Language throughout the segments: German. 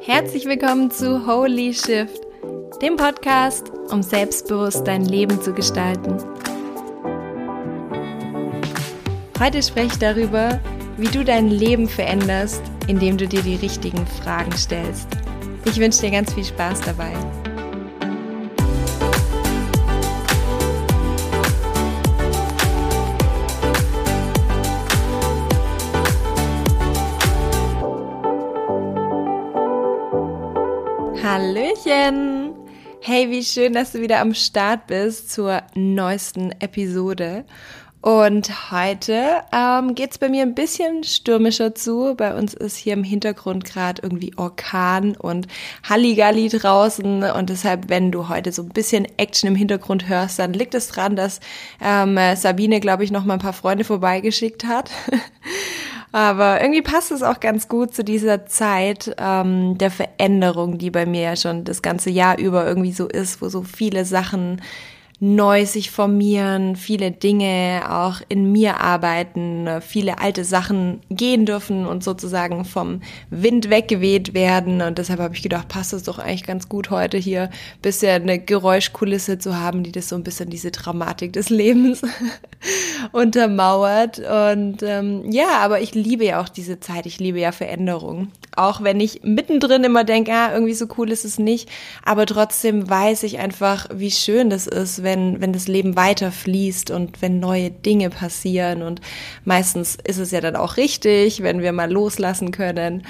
Herzlich willkommen zu Holy Shift, dem Podcast, um selbstbewusst dein Leben zu gestalten. Heute spreche ich darüber, wie du dein Leben veränderst, indem du dir die richtigen Fragen stellst. Ich wünsche dir ganz viel Spaß dabei. Hey, wie schön, dass du wieder am Start bist zur neuesten Episode. Und heute ähm, geht bei mir ein bisschen stürmischer zu. Bei uns ist hier im Hintergrund gerade irgendwie Orkan und Halligalli draußen. Und deshalb, wenn du heute so ein bisschen Action im Hintergrund hörst, dann liegt es daran, dass ähm, Sabine, glaube ich, noch mal ein paar Freunde vorbeigeschickt hat. Aber irgendwie passt es auch ganz gut zu dieser Zeit ähm, der Veränderung, die bei mir ja schon das ganze Jahr über irgendwie so ist, wo so viele Sachen neu sich formieren, viele Dinge auch in mir arbeiten, viele alte Sachen gehen dürfen und sozusagen vom Wind weggeweht werden. Und deshalb habe ich gedacht, passt es doch eigentlich ganz gut heute hier bisschen eine Geräuschkulisse zu haben, die das so ein bisschen diese Dramatik des Lebens untermauert. Und ähm, ja, aber ich liebe ja auch diese Zeit, ich liebe ja Veränderung. Auch wenn ich mittendrin immer denke, ah, irgendwie so cool ist es nicht, aber trotzdem weiß ich einfach, wie schön das ist, wenn, wenn das Leben weiter fließt und wenn neue Dinge passieren. Und meistens ist es ja dann auch richtig, wenn wir mal loslassen können.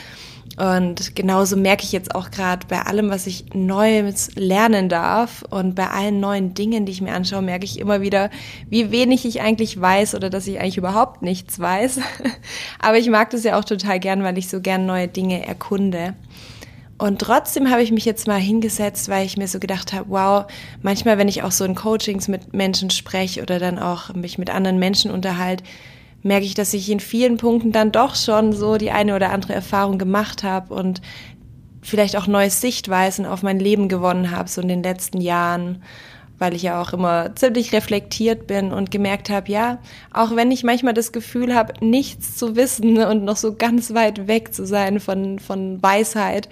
Und genauso merke ich jetzt auch gerade bei allem, was ich Neues lernen darf und bei allen neuen Dingen, die ich mir anschaue, merke ich immer wieder, wie wenig ich eigentlich weiß oder dass ich eigentlich überhaupt nichts weiß. Aber ich mag das ja auch total gern, weil ich so gern neue Dinge erkunde. Und trotzdem habe ich mich jetzt mal hingesetzt, weil ich mir so gedacht habe, wow, manchmal, wenn ich auch so in Coachings mit Menschen spreche oder dann auch mich mit anderen Menschen unterhalte, merke ich, dass ich in vielen Punkten dann doch schon so die eine oder andere Erfahrung gemacht habe und vielleicht auch neue Sichtweisen auf mein Leben gewonnen habe, so in den letzten Jahren, weil ich ja auch immer ziemlich reflektiert bin und gemerkt habe, ja, auch wenn ich manchmal das Gefühl habe, nichts zu wissen und noch so ganz weit weg zu sein von, von Weisheit,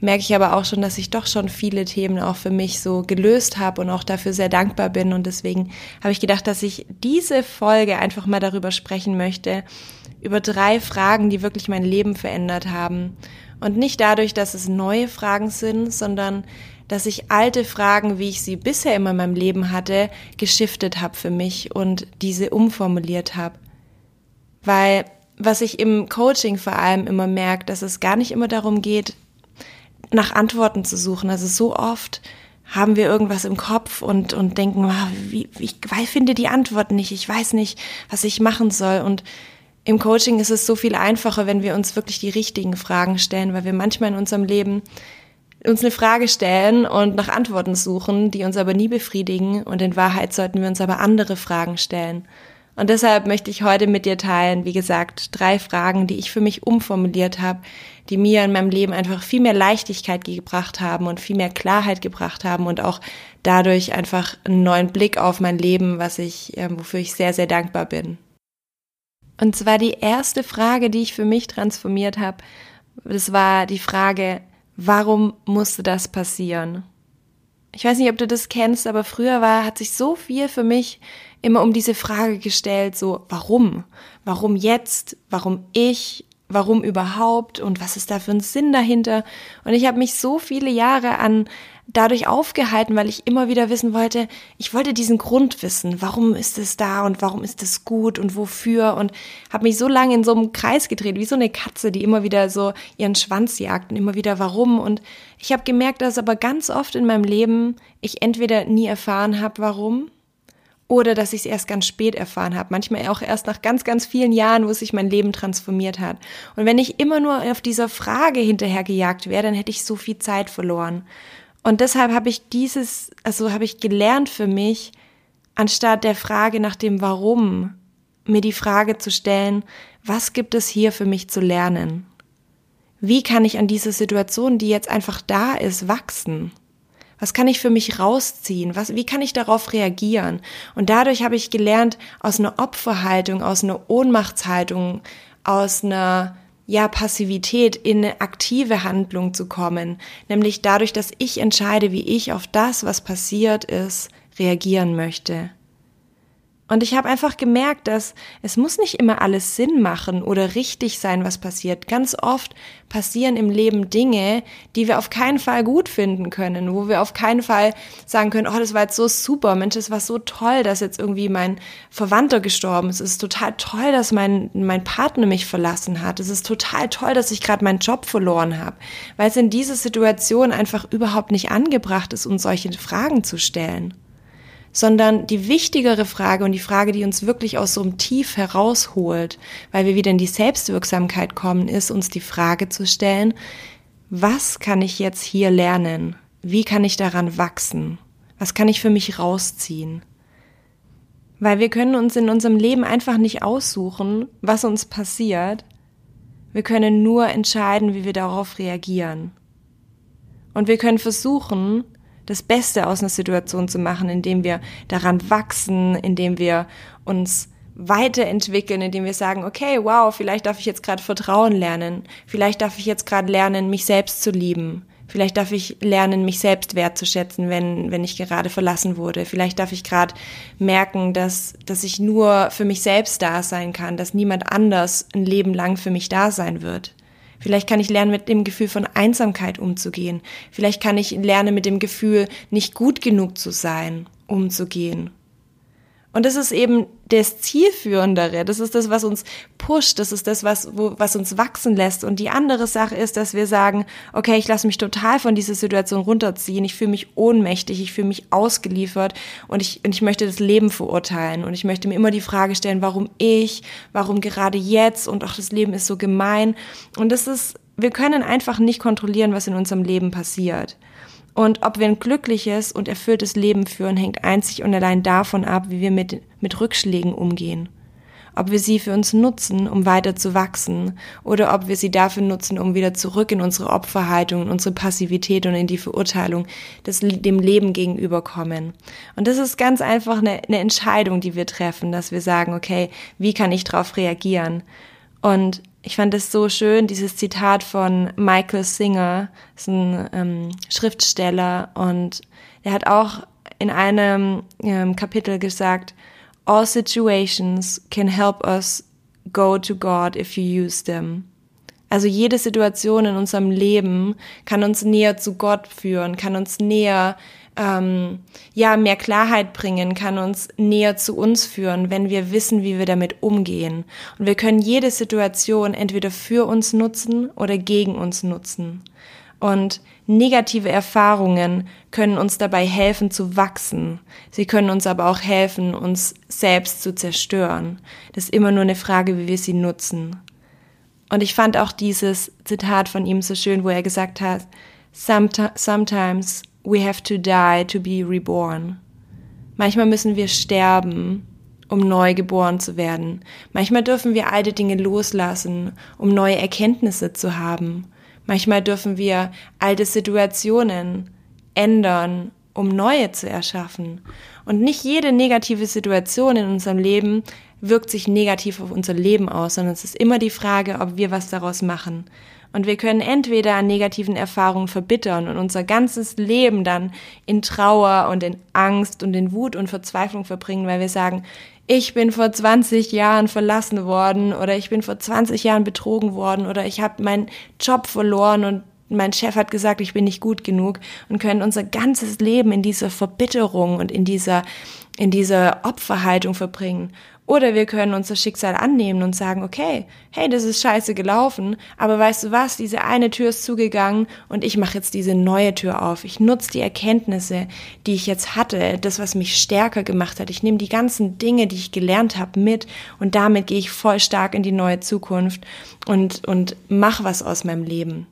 merke ich aber auch schon, dass ich doch schon viele Themen auch für mich so gelöst habe und auch dafür sehr dankbar bin. Und deswegen habe ich gedacht, dass ich diese Folge einfach mal darüber sprechen möchte, über drei Fragen, die wirklich mein Leben verändert haben. Und nicht dadurch, dass es neue Fragen sind, sondern dass ich alte Fragen, wie ich sie bisher immer in meinem Leben hatte, geschiftet habe für mich und diese umformuliert habe. Weil was ich im Coaching vor allem immer merke, dass es gar nicht immer darum geht, nach Antworten zu suchen. Also so oft haben wir irgendwas im Kopf und, und denken, wow, wie, ich finde die Antwort nicht, ich weiß nicht, was ich machen soll. Und im Coaching ist es so viel einfacher, wenn wir uns wirklich die richtigen Fragen stellen, weil wir manchmal in unserem Leben uns eine Frage stellen und nach Antworten suchen, die uns aber nie befriedigen. Und in Wahrheit sollten wir uns aber andere Fragen stellen. Und deshalb möchte ich heute mit dir teilen, wie gesagt, drei Fragen, die ich für mich umformuliert habe, die mir in meinem Leben einfach viel mehr Leichtigkeit gebracht haben und viel mehr Klarheit gebracht haben und auch dadurch einfach einen neuen Blick auf mein Leben, was ich, äh, wofür ich sehr, sehr dankbar bin. Und zwar die erste Frage, die ich für mich transformiert habe, das war die Frage, warum musste das passieren? Ich weiß nicht, ob du das kennst, aber früher war, hat sich so viel für mich immer um diese Frage gestellt, so, warum? Warum jetzt? Warum ich? Warum überhaupt? Und was ist da für ein Sinn dahinter? Und ich habe mich so viele Jahre an dadurch aufgehalten, weil ich immer wieder wissen wollte, ich wollte diesen Grund wissen, warum ist es da und warum ist es gut und wofür und habe mich so lange in so einem Kreis gedreht, wie so eine Katze, die immer wieder so ihren Schwanz jagt und immer wieder warum und ich habe gemerkt, dass aber ganz oft in meinem Leben ich entweder nie erfahren habe, warum oder dass ich es erst ganz spät erfahren habe, manchmal auch erst nach ganz, ganz vielen Jahren, wo sich mein Leben transformiert hat. Und wenn ich immer nur auf dieser Frage hinterhergejagt wäre, dann hätte ich so viel Zeit verloren. Und deshalb habe ich dieses, also habe ich gelernt für mich, anstatt der Frage nach dem Warum, mir die Frage zu stellen, was gibt es hier für mich zu lernen? Wie kann ich an dieser Situation, die jetzt einfach da ist, wachsen? Was kann ich für mich rausziehen? Was, wie kann ich darauf reagieren? Und dadurch habe ich gelernt, aus einer Opferhaltung, aus einer Ohnmachtshaltung, aus einer ja, Passivität in eine aktive Handlung zu kommen, nämlich dadurch, dass ich entscheide, wie ich auf das, was passiert ist, reagieren möchte. Und ich habe einfach gemerkt, dass es muss nicht immer alles Sinn machen oder richtig sein, was passiert. Ganz oft passieren im Leben Dinge, die wir auf keinen Fall gut finden können, wo wir auf keinen Fall sagen können, oh, das war jetzt so super, Mensch, es war so toll, dass jetzt irgendwie mein Verwandter gestorben ist. Es ist total toll, dass mein, mein Partner mich verlassen hat. Es ist total toll, dass ich gerade meinen Job verloren habe, weil es in dieser Situation einfach überhaupt nicht angebracht ist, uns solche Fragen zu stellen sondern die wichtigere Frage und die Frage, die uns wirklich aus so einem Tief herausholt, weil wir wieder in die Selbstwirksamkeit kommen, ist uns die Frage zu stellen, was kann ich jetzt hier lernen? Wie kann ich daran wachsen? Was kann ich für mich rausziehen? Weil wir können uns in unserem Leben einfach nicht aussuchen, was uns passiert. Wir können nur entscheiden, wie wir darauf reagieren. Und wir können versuchen, das Beste aus einer Situation zu machen, indem wir daran wachsen, indem wir uns weiterentwickeln, indem wir sagen, okay, wow, vielleicht darf ich jetzt gerade Vertrauen lernen, vielleicht darf ich jetzt gerade lernen, mich selbst zu lieben, vielleicht darf ich lernen, mich selbst wertzuschätzen, wenn, wenn ich gerade verlassen wurde, vielleicht darf ich gerade merken, dass, dass ich nur für mich selbst da sein kann, dass niemand anders ein Leben lang für mich da sein wird. Vielleicht kann ich lernen, mit dem Gefühl von Einsamkeit umzugehen. Vielleicht kann ich lernen, mit dem Gefühl, nicht gut genug zu sein, umzugehen. Und das ist eben das Zielführendere. Das ist das, was uns pusht. Das ist das, was, wo, was uns wachsen lässt. Und die andere Sache ist, dass wir sagen, okay, ich lasse mich total von dieser Situation runterziehen. Ich fühle mich ohnmächtig. Ich fühle mich ausgeliefert. Und ich, und ich möchte das Leben verurteilen. Und ich möchte mir immer die Frage stellen, warum ich? Warum gerade jetzt? Und auch das Leben ist so gemein. Und das ist, wir können einfach nicht kontrollieren, was in unserem Leben passiert. Und ob wir ein glückliches und erfülltes Leben führen, hängt einzig und allein davon ab, wie wir mit, mit Rückschlägen umgehen. Ob wir sie für uns nutzen, um weiter zu wachsen, oder ob wir sie dafür nutzen, um wieder zurück in unsere Opferhaltung, in unsere Passivität und in die Verurteilung des, dem Leben gegenüberkommen. Und das ist ganz einfach eine, eine Entscheidung, die wir treffen, dass wir sagen, okay, wie kann ich darauf reagieren? Und ich fand es so schön, dieses Zitat von Michael Singer, ist ein ähm, Schriftsteller und er hat auch in einem ähm, Kapitel gesagt, All situations can help us go to God if you use them. Also jede Situation in unserem Leben kann uns näher zu Gott führen, kann uns näher ähm, ja mehr Klarheit bringen, kann uns näher zu uns führen, wenn wir wissen, wie wir damit umgehen. Und wir können jede Situation entweder für uns nutzen oder gegen uns nutzen. Und negative Erfahrungen können uns dabei helfen zu wachsen. Sie können uns aber auch helfen, uns selbst zu zerstören. Das ist immer nur eine Frage, wie wir sie nutzen. Und ich fand auch dieses Zitat von ihm so schön, wo er gesagt hat, Sometimes we have to die to be reborn. Manchmal müssen wir sterben, um neu geboren zu werden. Manchmal dürfen wir alte Dinge loslassen, um neue Erkenntnisse zu haben. Manchmal dürfen wir alte Situationen ändern, um neue zu erschaffen. Und nicht jede negative Situation in unserem Leben wirkt sich negativ auf unser Leben aus, sondern es ist immer die Frage, ob wir was daraus machen. Und wir können entweder an negativen Erfahrungen verbittern und unser ganzes Leben dann in Trauer und in Angst und in Wut und Verzweiflung verbringen, weil wir sagen, ich bin vor 20 Jahren verlassen worden oder ich bin vor 20 Jahren betrogen worden oder ich habe meinen Job verloren und mein Chef hat gesagt, ich bin nicht gut genug und können unser ganzes Leben in dieser Verbitterung und in dieser in dieser Opferhaltung verbringen. Oder wir können unser Schicksal annehmen und sagen, okay, hey, das ist scheiße gelaufen, aber weißt du was, diese eine Tür ist zugegangen und ich mache jetzt diese neue Tür auf. Ich nutze die Erkenntnisse, die ich jetzt hatte, das, was mich stärker gemacht hat. Ich nehme die ganzen Dinge, die ich gelernt habe, mit und damit gehe ich voll stark in die neue Zukunft und, und mach was aus meinem Leben.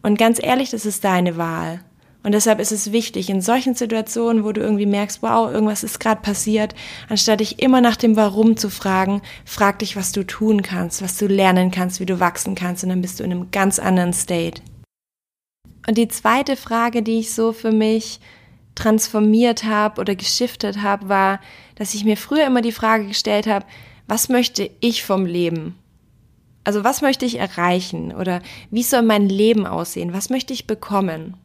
Und ganz ehrlich, das ist deine Wahl. Und deshalb ist es wichtig, in solchen Situationen, wo du irgendwie merkst, wow, irgendwas ist gerade passiert, anstatt dich immer nach dem Warum zu fragen, frag dich, was du tun kannst, was du lernen kannst, wie du wachsen kannst, und dann bist du in einem ganz anderen State. Und die zweite Frage, die ich so für mich transformiert habe oder geschiftet habe, war, dass ich mir früher immer die Frage gestellt habe, was möchte ich vom Leben? Also was möchte ich erreichen oder wie soll mein Leben aussehen? Was möchte ich bekommen?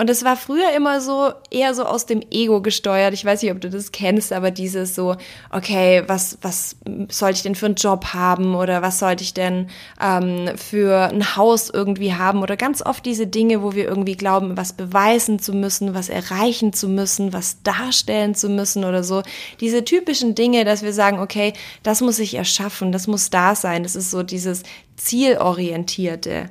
Und es war früher immer so, eher so aus dem Ego gesteuert. Ich weiß nicht, ob du das kennst, aber dieses so, okay, was, was sollte ich denn für einen Job haben oder was sollte ich denn ähm, für ein Haus irgendwie haben oder ganz oft diese Dinge, wo wir irgendwie glauben, was beweisen zu müssen, was erreichen zu müssen, was darstellen zu müssen oder so. Diese typischen Dinge, dass wir sagen, okay, das muss ich erschaffen, das muss da sein. Das ist so dieses zielorientierte.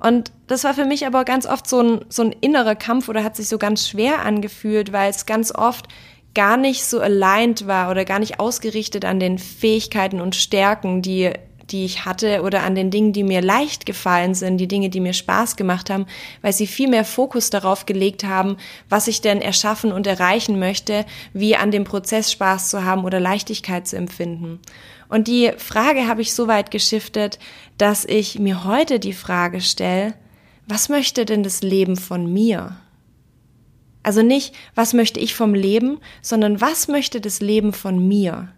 Und das war für mich aber ganz oft so ein, so ein innerer Kampf oder hat sich so ganz schwer angefühlt, weil es ganz oft gar nicht so aligned war oder gar nicht ausgerichtet an den Fähigkeiten und Stärken, die, die ich hatte oder an den Dingen, die mir leicht gefallen sind, die Dinge, die mir Spaß gemacht haben, weil sie viel mehr Fokus darauf gelegt haben, was ich denn erschaffen und erreichen möchte, wie an dem Prozess Spaß zu haben oder Leichtigkeit zu empfinden. Und die Frage habe ich so weit geschiftet, dass ich mir heute die Frage stelle, was möchte denn das Leben von mir? Also nicht, was möchte ich vom Leben, sondern was möchte das Leben von mir?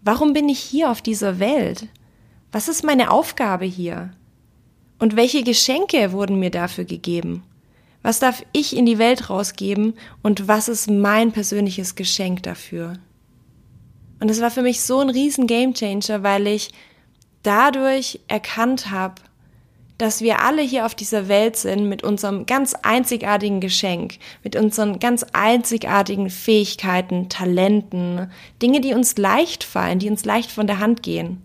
Warum bin ich hier auf dieser Welt? Was ist meine Aufgabe hier? Und welche Geschenke wurden mir dafür gegeben? Was darf ich in die Welt rausgeben und was ist mein persönliches Geschenk dafür? Und es war für mich so ein riesen Gamechanger, weil ich dadurch erkannt habe, dass wir alle hier auf dieser Welt sind mit unserem ganz einzigartigen Geschenk, mit unseren ganz einzigartigen Fähigkeiten, Talenten, Dinge, die uns leicht fallen, die uns leicht von der Hand gehen.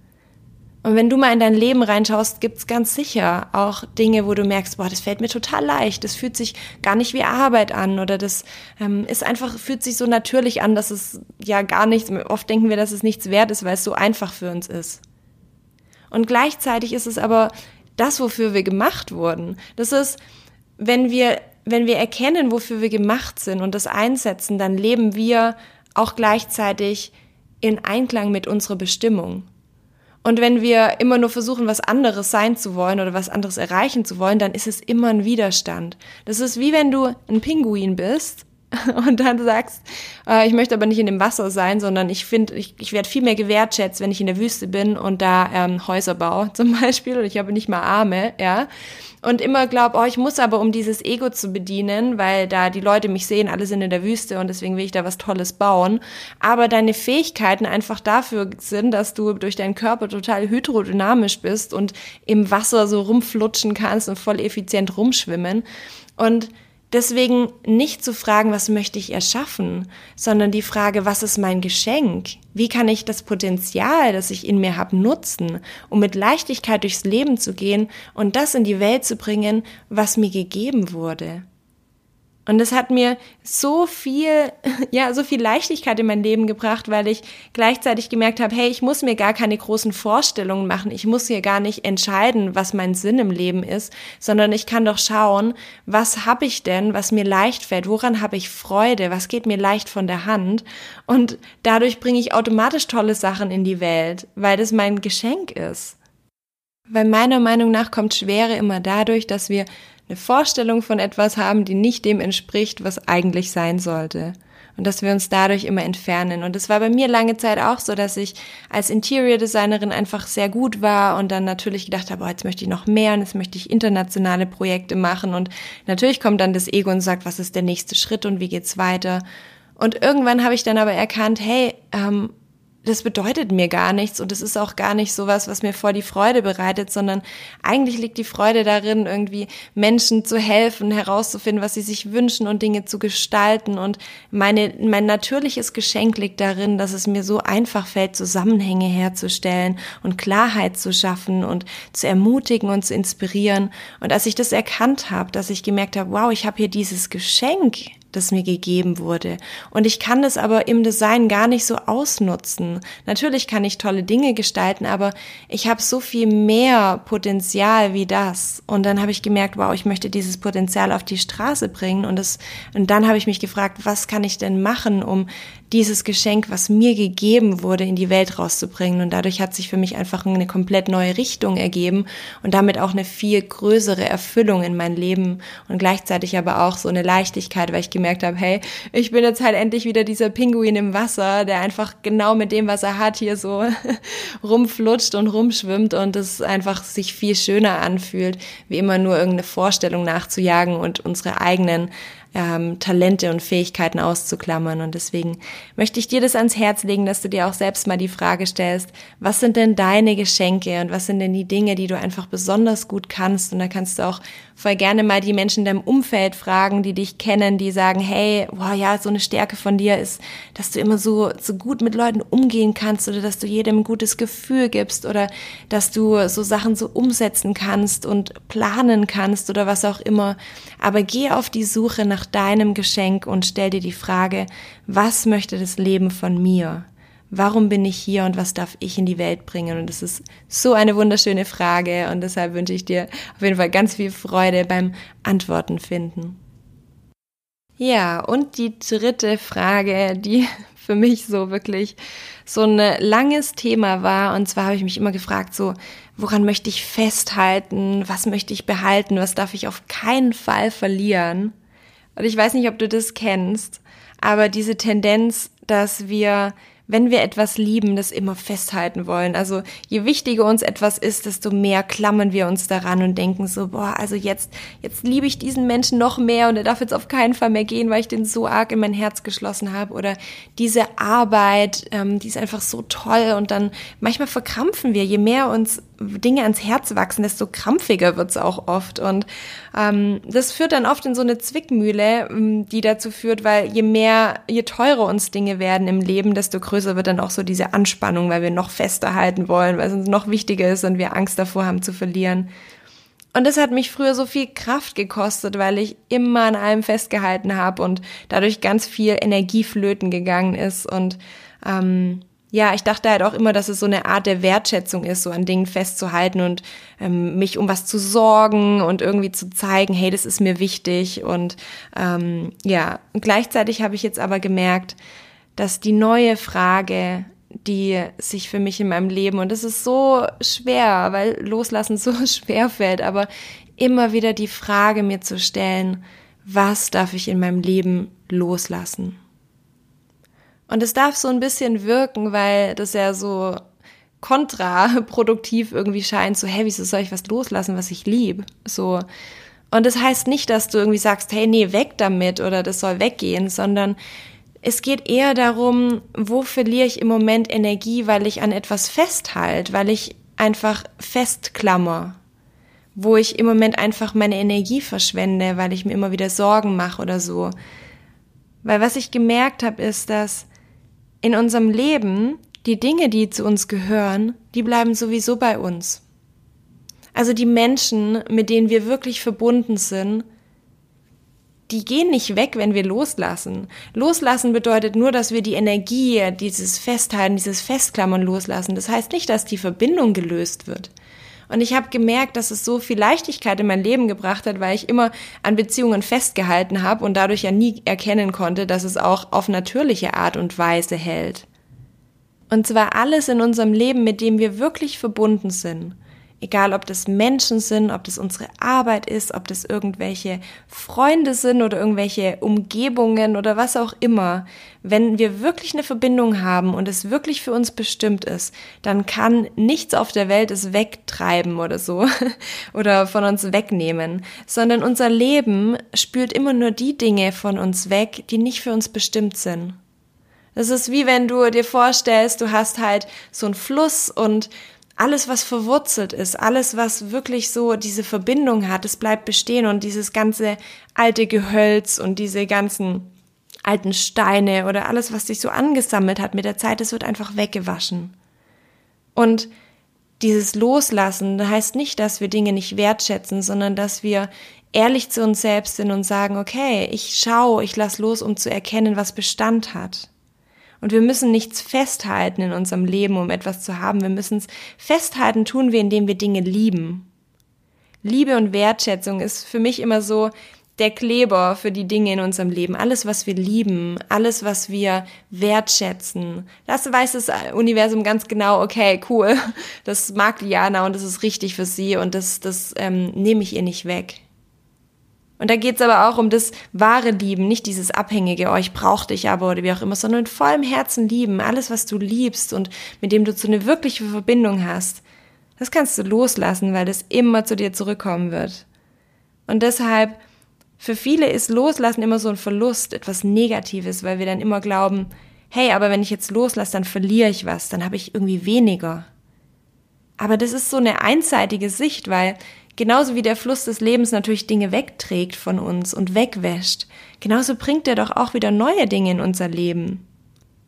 Und wenn du mal in dein Leben reinschaust, gibt's ganz sicher auch Dinge, wo du merkst, boah, das fällt mir total leicht, das fühlt sich gar nicht wie Arbeit an oder das ähm, ist einfach, fühlt sich so natürlich an, dass es ja gar nichts, oft denken wir, dass es nichts wert ist, weil es so einfach für uns ist. Und gleichzeitig ist es aber das, wofür wir gemacht wurden. Das ist, wenn wir, wenn wir erkennen, wofür wir gemacht sind und das einsetzen, dann leben wir auch gleichzeitig in Einklang mit unserer Bestimmung. Und wenn wir immer nur versuchen, was anderes sein zu wollen oder was anderes erreichen zu wollen, dann ist es immer ein Widerstand. Das ist wie wenn du ein Pinguin bist und dann sagst, äh, ich möchte aber nicht in dem Wasser sein, sondern ich finde, ich, ich werde viel mehr gewertschätzt, wenn ich in der Wüste bin und da ähm, Häuser baue zum Beispiel und ich habe nicht mal Arme, ja und immer glaube, oh, ich muss aber, um dieses Ego zu bedienen, weil da die Leute mich sehen, alle sind in der Wüste und deswegen will ich da was Tolles bauen. Aber deine Fähigkeiten einfach dafür sind, dass du durch deinen Körper total hydrodynamisch bist und im Wasser so rumflutschen kannst und voll effizient rumschwimmen. Und Deswegen nicht zu fragen, was möchte ich erschaffen, sondern die Frage, was ist mein Geschenk? Wie kann ich das Potenzial, das ich in mir habe, nutzen, um mit Leichtigkeit durchs Leben zu gehen und das in die Welt zu bringen, was mir gegeben wurde? Und es hat mir so viel, ja, so viel Leichtigkeit in mein Leben gebracht, weil ich gleichzeitig gemerkt habe, hey, ich muss mir gar keine großen Vorstellungen machen. Ich muss hier gar nicht entscheiden, was mein Sinn im Leben ist, sondern ich kann doch schauen, was habe ich denn, was mir leicht fällt? Woran habe ich Freude? Was geht mir leicht von der Hand? Und dadurch bringe ich automatisch tolle Sachen in die Welt, weil das mein Geschenk ist. Weil meiner Meinung nach kommt Schwere immer dadurch, dass wir eine Vorstellung von etwas haben, die nicht dem entspricht, was eigentlich sein sollte. Und dass wir uns dadurch immer entfernen. Und es war bei mir lange Zeit auch so, dass ich als Interior Designerin einfach sehr gut war und dann natürlich gedacht habe, oh, jetzt möchte ich noch mehr und jetzt möchte ich internationale Projekte machen. Und natürlich kommt dann das Ego und sagt, was ist der nächste Schritt und wie geht's weiter? Und irgendwann habe ich dann aber erkannt, hey, ähm, das bedeutet mir gar nichts und es ist auch gar nicht sowas, was mir vor die Freude bereitet, sondern eigentlich liegt die Freude darin, irgendwie Menschen zu helfen, herauszufinden, was sie sich wünschen und Dinge zu gestalten. Und meine, mein natürliches Geschenk liegt darin, dass es mir so einfach fällt, Zusammenhänge herzustellen und Klarheit zu schaffen und zu ermutigen und zu inspirieren. Und als ich das erkannt habe, dass ich gemerkt habe, wow, ich habe hier dieses Geschenk, das mir gegeben wurde. Und ich kann das aber im Design gar nicht so ausnutzen. Natürlich kann ich tolle Dinge gestalten, aber ich habe so viel mehr Potenzial wie das. Und dann habe ich gemerkt, wow, ich möchte dieses Potenzial auf die Straße bringen. Und, das, und dann habe ich mich gefragt, was kann ich denn machen, um dieses Geschenk, was mir gegeben wurde, in die Welt rauszubringen. Und dadurch hat sich für mich einfach eine komplett neue Richtung ergeben und damit auch eine viel größere Erfüllung in mein Leben und gleichzeitig aber auch so eine Leichtigkeit, weil ich gemerkt habe, hey, ich bin jetzt halt endlich wieder dieser Pinguin im Wasser, der einfach genau mit dem, was er hat, hier so rumflutscht und rumschwimmt und es einfach sich viel schöner anfühlt, wie immer nur irgendeine Vorstellung nachzujagen und unsere eigenen ähm, Talente und Fähigkeiten auszuklammern. Und deswegen möchte ich dir das ans Herz legen, dass du dir auch selbst mal die Frage stellst, was sind denn deine Geschenke und was sind denn die Dinge, die du einfach besonders gut kannst? Und da kannst du auch voll gerne mal die Menschen in deinem Umfeld fragen, die dich kennen, die sagen, hey, wow, ja, so eine Stärke von dir ist, dass du immer so, so gut mit Leuten umgehen kannst oder dass du jedem ein gutes Gefühl gibst oder dass du so Sachen so umsetzen kannst und planen kannst oder was auch immer. Aber geh auf die Suche nach deinem Geschenk und stell dir die Frage, was möchte das Leben von mir? Warum bin ich hier und was darf ich in die Welt bringen? Und das ist so eine wunderschöne Frage und deshalb wünsche ich dir auf jeden Fall ganz viel Freude beim Antworten finden. Ja, und die dritte Frage, die für mich so wirklich so ein langes Thema war. Und zwar habe ich mich immer gefragt, so, woran möchte ich festhalten? Was möchte ich behalten? Was darf ich auf keinen Fall verlieren? Und ich weiß nicht, ob du das kennst, aber diese Tendenz, dass wir wenn wir etwas lieben, das immer festhalten wollen. Also je wichtiger uns etwas ist, desto mehr klammern wir uns daran und denken so, boah, also jetzt, jetzt liebe ich diesen Menschen noch mehr und er darf jetzt auf keinen Fall mehr gehen, weil ich den so arg in mein Herz geschlossen habe. Oder diese Arbeit, ähm, die ist einfach so toll und dann manchmal verkrampfen wir, je mehr uns Dinge ans Herz wachsen, desto krampfiger wird's auch oft. Und ähm, das führt dann oft in so eine Zwickmühle, ähm, die dazu führt, weil je mehr, je teurer uns Dinge werden im Leben, desto größer wird dann auch so diese Anspannung, weil wir noch fester halten wollen, weil es uns noch wichtiger ist und wir Angst davor haben zu verlieren. Und das hat mich früher so viel Kraft gekostet, weil ich immer an allem festgehalten habe und dadurch ganz viel Energie flöten gegangen ist und ähm, ja, ich dachte halt auch immer, dass es so eine Art der Wertschätzung ist, so an Dingen festzuhalten und ähm, mich um was zu sorgen und irgendwie zu zeigen, hey, das ist mir wichtig. Und ähm, ja, und gleichzeitig habe ich jetzt aber gemerkt, dass die neue Frage, die sich für mich in meinem Leben, und das ist so schwer, weil loslassen so schwer fällt, aber immer wieder die Frage mir zu stellen, was darf ich in meinem Leben loslassen? Und es darf so ein bisschen wirken, weil das ja so kontraproduktiv irgendwie scheint, so, hey, wieso soll ich was loslassen, was ich lieb? So. Und das heißt nicht, dass du irgendwie sagst, hey, nee, weg damit oder das soll weggehen, sondern es geht eher darum, wo verliere ich im Moment Energie, weil ich an etwas festhalte, weil ich einfach festklammer, wo ich im Moment einfach meine Energie verschwende, weil ich mir immer wieder Sorgen mache oder so. Weil was ich gemerkt habe, ist, dass in unserem Leben, die Dinge, die zu uns gehören, die bleiben sowieso bei uns. Also die Menschen, mit denen wir wirklich verbunden sind, die gehen nicht weg, wenn wir loslassen. Loslassen bedeutet nur, dass wir die Energie, dieses Festhalten, dieses Festklammern loslassen. Das heißt nicht, dass die Verbindung gelöst wird. Und ich habe gemerkt, dass es so viel Leichtigkeit in mein Leben gebracht hat, weil ich immer an Beziehungen festgehalten habe und dadurch ja nie erkennen konnte, dass es auch auf natürliche Art und Weise hält. Und zwar alles in unserem Leben, mit dem wir wirklich verbunden sind. Egal, ob das Menschen sind, ob das unsere Arbeit ist, ob das irgendwelche Freunde sind oder irgendwelche Umgebungen oder was auch immer. Wenn wir wirklich eine Verbindung haben und es wirklich für uns bestimmt ist, dann kann nichts auf der Welt es wegtreiben oder so oder von uns wegnehmen, sondern unser Leben spürt immer nur die Dinge von uns weg, die nicht für uns bestimmt sind. Das ist wie wenn du dir vorstellst, du hast halt so einen Fluss und alles, was verwurzelt ist, alles, was wirklich so diese Verbindung hat, es bleibt bestehen und dieses ganze alte Gehölz und diese ganzen alten Steine oder alles, was sich so angesammelt hat mit der Zeit, es wird einfach weggewaschen. Und dieses Loslassen heißt nicht, dass wir Dinge nicht wertschätzen, sondern dass wir ehrlich zu uns selbst sind und sagen, okay, ich schaue, ich lass los, um zu erkennen, was Bestand hat. Und wir müssen nichts festhalten in unserem Leben, um etwas zu haben. Wir müssen es festhalten, tun wir, indem wir Dinge lieben. Liebe und Wertschätzung ist für mich immer so der Kleber für die Dinge in unserem Leben, alles, was wir lieben, alles, was wir wertschätzen. Das weiß das Universum ganz genau, okay, cool, das mag Diana und das ist richtig für sie und das, das ähm, nehme ich ihr nicht weg. Und da geht's aber auch um das wahre Lieben, nicht dieses abhängige, oh, ich brauch dich aber oder wie auch immer, sondern in vollem Herzen lieben, alles, was du liebst und mit dem du so eine wirkliche Verbindung hast. Das kannst du loslassen, weil das immer zu dir zurückkommen wird. Und deshalb für viele ist Loslassen immer so ein Verlust, etwas Negatives, weil wir dann immer glauben, hey, aber wenn ich jetzt loslasse, dann verliere ich was, dann habe ich irgendwie weniger. Aber das ist so eine einseitige Sicht, weil genauso wie der Fluss des Lebens natürlich Dinge wegträgt von uns und wegwäscht, genauso bringt er doch auch wieder neue Dinge in unser Leben.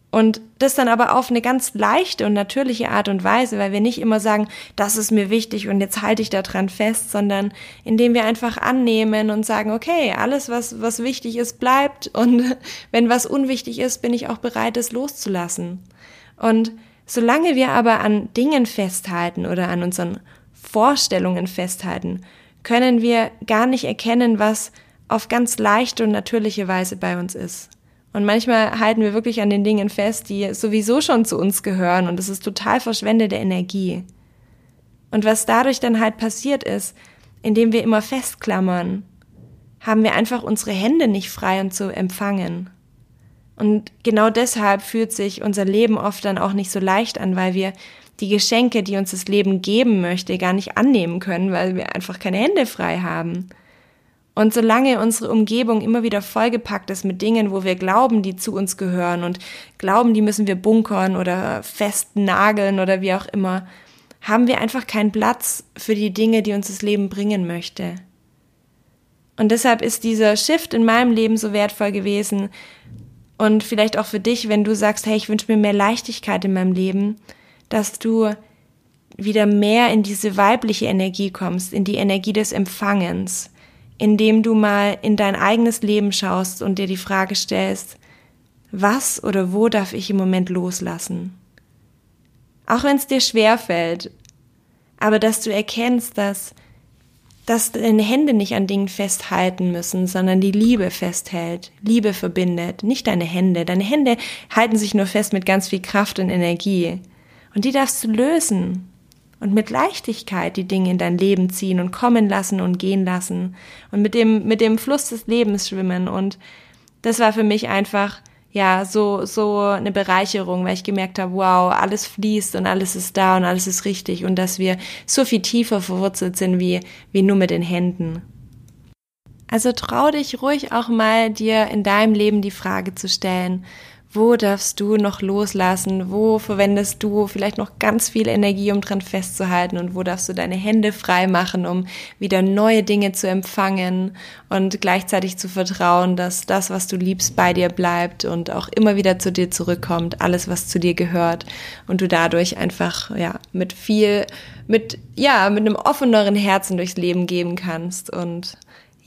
Und das dann aber auf eine ganz leichte und natürliche Art und Weise, weil wir nicht immer sagen, das ist mir wichtig und jetzt halte ich da dran fest, sondern indem wir einfach annehmen und sagen, okay, alles, was, was wichtig ist, bleibt und wenn was unwichtig ist, bin ich auch bereit, es loszulassen. Und solange wir aber an Dingen festhalten oder an unseren Vorstellungen festhalten, können wir gar nicht erkennen, was auf ganz leichte und natürliche Weise bei uns ist. Und manchmal halten wir wirklich an den Dingen fest, die sowieso schon zu uns gehören und es ist total verschwendete Energie. Und was dadurch dann halt passiert ist, indem wir immer festklammern, haben wir einfach unsere Hände nicht frei und zu empfangen. Und genau deshalb fühlt sich unser Leben oft dann auch nicht so leicht an, weil wir die Geschenke, die uns das Leben geben möchte, gar nicht annehmen können, weil wir einfach keine Hände frei haben. Und solange unsere Umgebung immer wieder vollgepackt ist mit Dingen, wo wir glauben, die zu uns gehören und glauben, die müssen wir bunkern oder festnageln oder wie auch immer, haben wir einfach keinen Platz für die Dinge, die uns das Leben bringen möchte. Und deshalb ist dieser Shift in meinem Leben so wertvoll gewesen und vielleicht auch für dich, wenn du sagst, hey, ich wünsche mir mehr Leichtigkeit in meinem Leben, dass du wieder mehr in diese weibliche Energie kommst, in die Energie des Empfangens, indem du mal in dein eigenes Leben schaust und dir die Frage stellst, was oder wo darf ich im Moment loslassen? Auch wenn es dir schwer fällt, aber dass du erkennst, dass, dass deine Hände nicht an Dingen festhalten müssen, sondern die Liebe festhält. Liebe verbindet, nicht deine Hände. Deine Hände halten sich nur fest mit ganz viel Kraft und Energie. Und die darfst du lösen und mit Leichtigkeit die Dinge in dein Leben ziehen und kommen lassen und gehen lassen und mit dem, mit dem Fluss des Lebens schwimmen. Und das war für mich einfach, ja, so, so eine Bereicherung, weil ich gemerkt habe, wow, alles fließt und alles ist da und alles ist richtig und dass wir so viel tiefer verwurzelt sind wie, wie nur mit den Händen. Also trau dich ruhig auch mal dir in deinem Leben die Frage zu stellen, wo darfst du noch loslassen? Wo verwendest du vielleicht noch ganz viel Energie, um dran festzuhalten? Und wo darfst du deine Hände frei machen, um wieder neue Dinge zu empfangen und gleichzeitig zu vertrauen, dass das, was du liebst, bei dir bleibt und auch immer wieder zu dir zurückkommt, alles, was zu dir gehört und du dadurch einfach, ja, mit viel, mit, ja, mit einem offeneren Herzen durchs Leben geben kannst und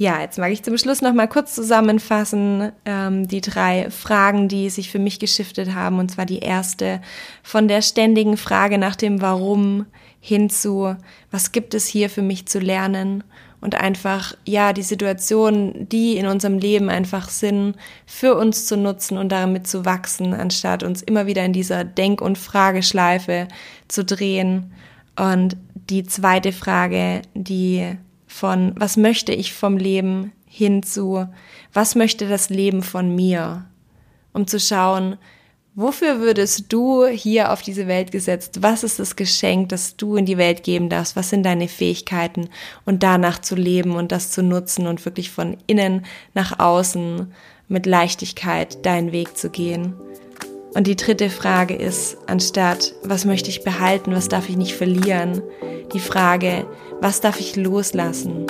ja, jetzt mag ich zum Schluss noch mal kurz zusammenfassen ähm, die drei Fragen, die sich für mich geschiftet haben. Und zwar die erste von der ständigen Frage nach dem Warum hinzu, was gibt es hier für mich zu lernen? Und einfach, ja, die Situationen, die in unserem Leben einfach sind, für uns zu nutzen und damit zu wachsen, anstatt uns immer wieder in dieser Denk- und Frageschleife zu drehen. Und die zweite Frage, die von was möchte ich vom Leben hin zu was möchte das Leben von mir, um zu schauen, wofür würdest du hier auf diese Welt gesetzt, was ist das Geschenk, das du in die Welt geben darfst, was sind deine Fähigkeiten? Und danach zu leben und das zu nutzen und wirklich von innen nach außen mit Leichtigkeit deinen Weg zu gehen. Und die dritte Frage ist, anstatt, was möchte ich behalten, was darf ich nicht verlieren, die Frage, was darf ich loslassen?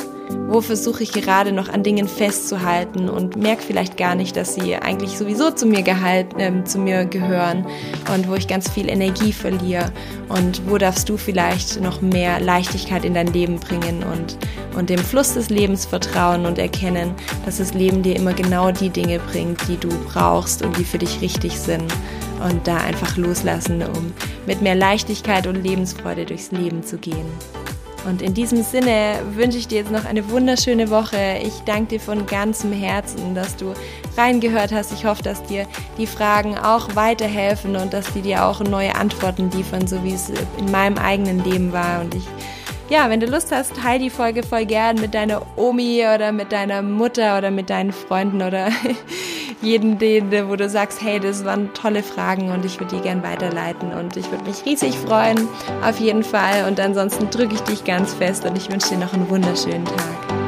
Wo versuche ich gerade noch an Dingen festzuhalten? Und merke vielleicht gar nicht, dass sie eigentlich sowieso zu mir gehalten, äh, zu mir gehören und wo ich ganz viel Energie verliere. Und wo darfst du vielleicht noch mehr Leichtigkeit in dein Leben bringen und, und dem Fluss des Lebens vertrauen und erkennen, dass das Leben dir immer genau die Dinge bringt, die du brauchst und die für dich richtig sind und da einfach loslassen, um mit mehr Leichtigkeit und Lebensfreude durchs Leben zu gehen. Und in diesem Sinne wünsche ich dir jetzt noch eine wunderschöne Woche. Ich danke dir von ganzem Herzen, dass du reingehört hast. Ich hoffe, dass dir die Fragen auch weiterhelfen und dass die dir auch neue Antworten liefern, so wie es in meinem eigenen Leben war. Und ich ja, wenn du Lust hast, teil die Folge voll gern mit deiner Omi oder mit deiner Mutter oder mit deinen Freunden oder jeden, den, wo du sagst, hey, das waren tolle Fragen und ich würde die gern weiterleiten und ich würde mich riesig freuen, auf jeden Fall. Und ansonsten drücke ich dich ganz fest und ich wünsche dir noch einen wunderschönen Tag.